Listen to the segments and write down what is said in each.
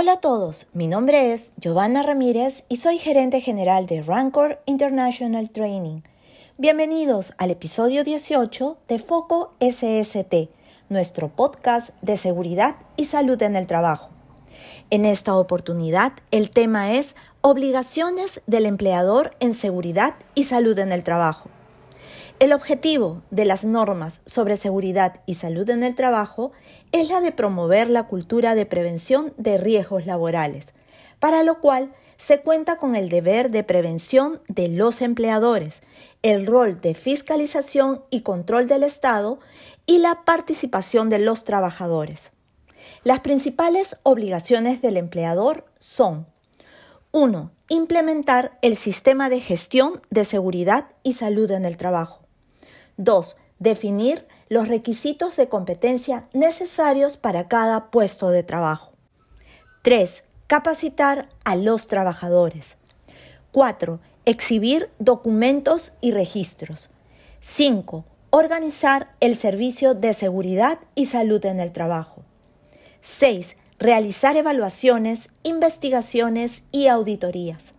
Hola a todos, mi nombre es Giovanna Ramírez y soy gerente general de Rancor International Training. Bienvenidos al episodio 18 de Foco SST, nuestro podcast de seguridad y salud en el trabajo. En esta oportunidad, el tema es obligaciones del empleador en seguridad y salud en el trabajo. El objetivo de las normas sobre seguridad y salud en el trabajo es la de promover la cultura de prevención de riesgos laborales, para lo cual se cuenta con el deber de prevención de los empleadores, el rol de fiscalización y control del Estado y la participación de los trabajadores. Las principales obligaciones del empleador son 1. Implementar el sistema de gestión de seguridad y salud en el trabajo. 2. Definir los requisitos de competencia necesarios para cada puesto de trabajo. 3. Capacitar a los trabajadores. 4. Exhibir documentos y registros. 5. Organizar el servicio de seguridad y salud en el trabajo. 6. Realizar evaluaciones, investigaciones y auditorías.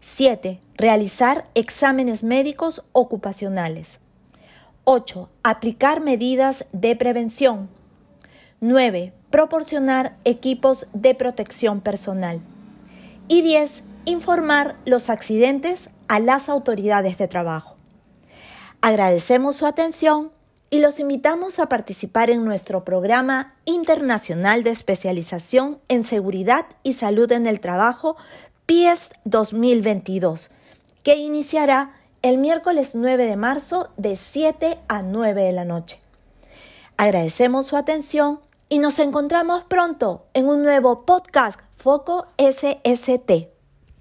7. Realizar exámenes médicos ocupacionales. 8. Aplicar medidas de prevención. 9. Proporcionar equipos de protección personal. Y 10. Informar los accidentes a las autoridades de trabajo. Agradecemos su atención y los invitamos a participar en nuestro programa internacional de especialización en seguridad y salud en el trabajo PIES 2022, que iniciará el miércoles 9 de marzo de 7 a 9 de la noche. Agradecemos su atención y nos encontramos pronto en un nuevo podcast Foco SST.